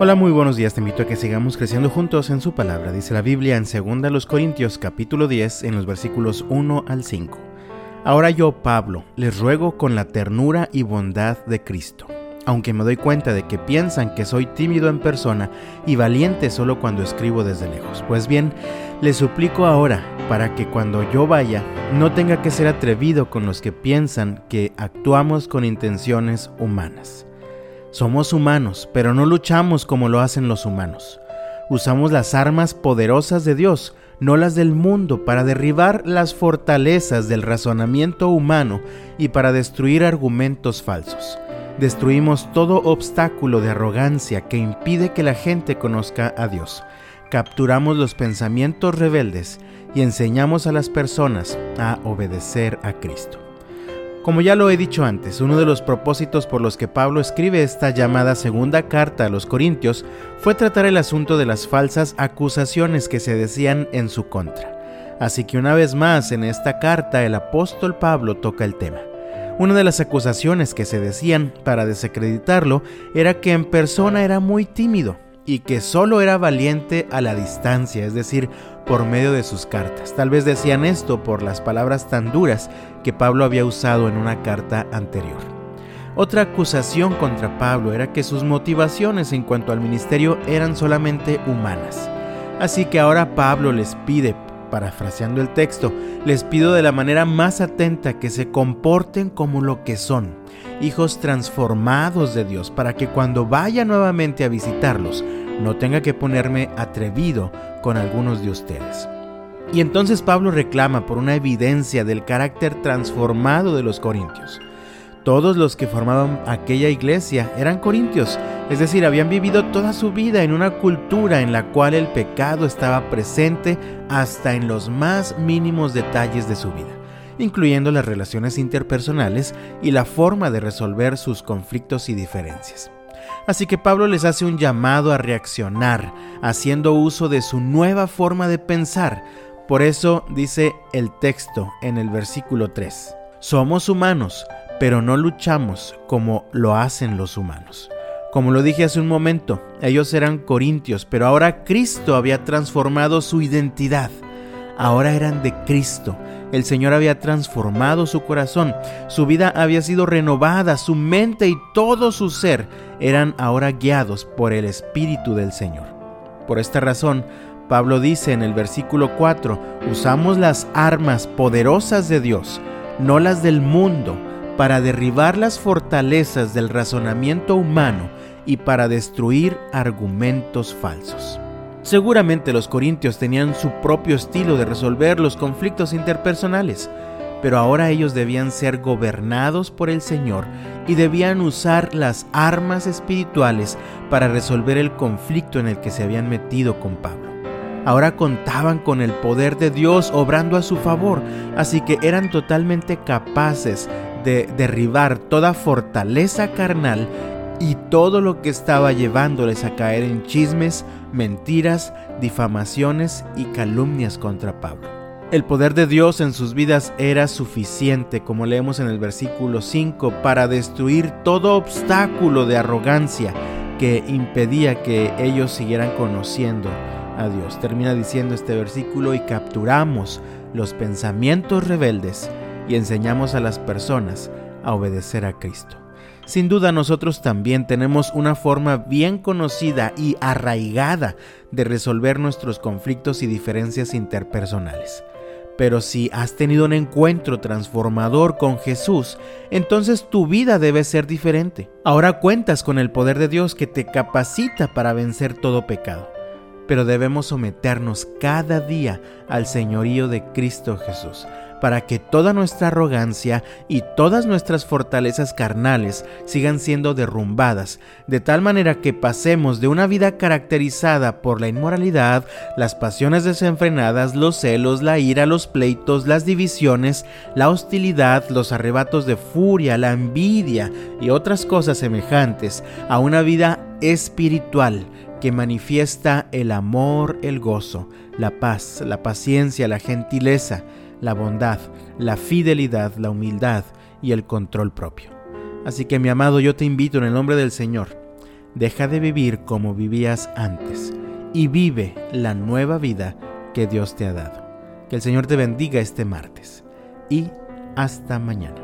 Hola, muy buenos días. Te invito a que sigamos creciendo juntos en su palabra. Dice la Biblia en 2 Corintios capítulo 10 en los versículos 1 al 5. Ahora yo, Pablo, les ruego con la ternura y bondad de Cristo. Aunque me doy cuenta de que piensan que soy tímido en persona y valiente solo cuando escribo desde lejos. Pues bien, les suplico ahora para que cuando yo vaya no tenga que ser atrevido con los que piensan que actuamos con intenciones humanas. Somos humanos, pero no luchamos como lo hacen los humanos. Usamos las armas poderosas de Dios, no las del mundo, para derribar las fortalezas del razonamiento humano y para destruir argumentos falsos. Destruimos todo obstáculo de arrogancia que impide que la gente conozca a Dios. Capturamos los pensamientos rebeldes y enseñamos a las personas a obedecer a Cristo. Como ya lo he dicho antes, uno de los propósitos por los que Pablo escribe esta llamada segunda carta a los Corintios fue tratar el asunto de las falsas acusaciones que se decían en su contra. Así que una vez más en esta carta el apóstol Pablo toca el tema. Una de las acusaciones que se decían para desacreditarlo era que en persona era muy tímido y que solo era valiente a la distancia, es decir, por medio de sus cartas. Tal vez decían esto por las palabras tan duras que Pablo había usado en una carta anterior. Otra acusación contra Pablo era que sus motivaciones en cuanto al ministerio eran solamente humanas. Así que ahora Pablo les pide, parafraseando el texto, les pido de la manera más atenta que se comporten como lo que son, hijos transformados de Dios, para que cuando vaya nuevamente a visitarlos, no tenga que ponerme atrevido con algunos de ustedes. Y entonces Pablo reclama por una evidencia del carácter transformado de los corintios. Todos los que formaban aquella iglesia eran corintios, es decir, habían vivido toda su vida en una cultura en la cual el pecado estaba presente hasta en los más mínimos detalles de su vida, incluyendo las relaciones interpersonales y la forma de resolver sus conflictos y diferencias. Así que Pablo les hace un llamado a reaccionar, haciendo uso de su nueva forma de pensar. Por eso dice el texto en el versículo 3. Somos humanos, pero no luchamos como lo hacen los humanos. Como lo dije hace un momento, ellos eran corintios, pero ahora Cristo había transformado su identidad. Ahora eran de Cristo el Señor había transformado su corazón, su vida había sido renovada, su mente y todo su ser eran ahora guiados por el Espíritu del Señor. Por esta razón, Pablo dice en el versículo 4, usamos las armas poderosas de Dios, no las del mundo, para derribar las fortalezas del razonamiento humano y para destruir argumentos falsos. Seguramente los corintios tenían su propio estilo de resolver los conflictos interpersonales, pero ahora ellos debían ser gobernados por el Señor y debían usar las armas espirituales para resolver el conflicto en el que se habían metido con Pablo. Ahora contaban con el poder de Dios obrando a su favor, así que eran totalmente capaces de derribar toda fortaleza carnal y todo lo que estaba llevándoles a caer en chismes, mentiras, difamaciones y calumnias contra Pablo. El poder de Dios en sus vidas era suficiente, como leemos en el versículo 5, para destruir todo obstáculo de arrogancia que impedía que ellos siguieran conociendo a Dios. Termina diciendo este versículo y capturamos los pensamientos rebeldes y enseñamos a las personas a obedecer a Cristo. Sin duda nosotros también tenemos una forma bien conocida y arraigada de resolver nuestros conflictos y diferencias interpersonales. Pero si has tenido un encuentro transformador con Jesús, entonces tu vida debe ser diferente. Ahora cuentas con el poder de Dios que te capacita para vencer todo pecado. Pero debemos someternos cada día al señorío de Cristo Jesús para que toda nuestra arrogancia y todas nuestras fortalezas carnales sigan siendo derrumbadas, de tal manera que pasemos de una vida caracterizada por la inmoralidad, las pasiones desenfrenadas, los celos, la ira, los pleitos, las divisiones, la hostilidad, los arrebatos de furia, la envidia y otras cosas semejantes, a una vida espiritual que manifiesta el amor, el gozo, la paz, la paciencia, la gentileza, la bondad, la fidelidad, la humildad y el control propio. Así que mi amado, yo te invito en el nombre del Señor Deja de vivir como vivías antes y vive la nueva vida que Dios te ha dado. Que el Señor te bendiga este martes y hasta mañana.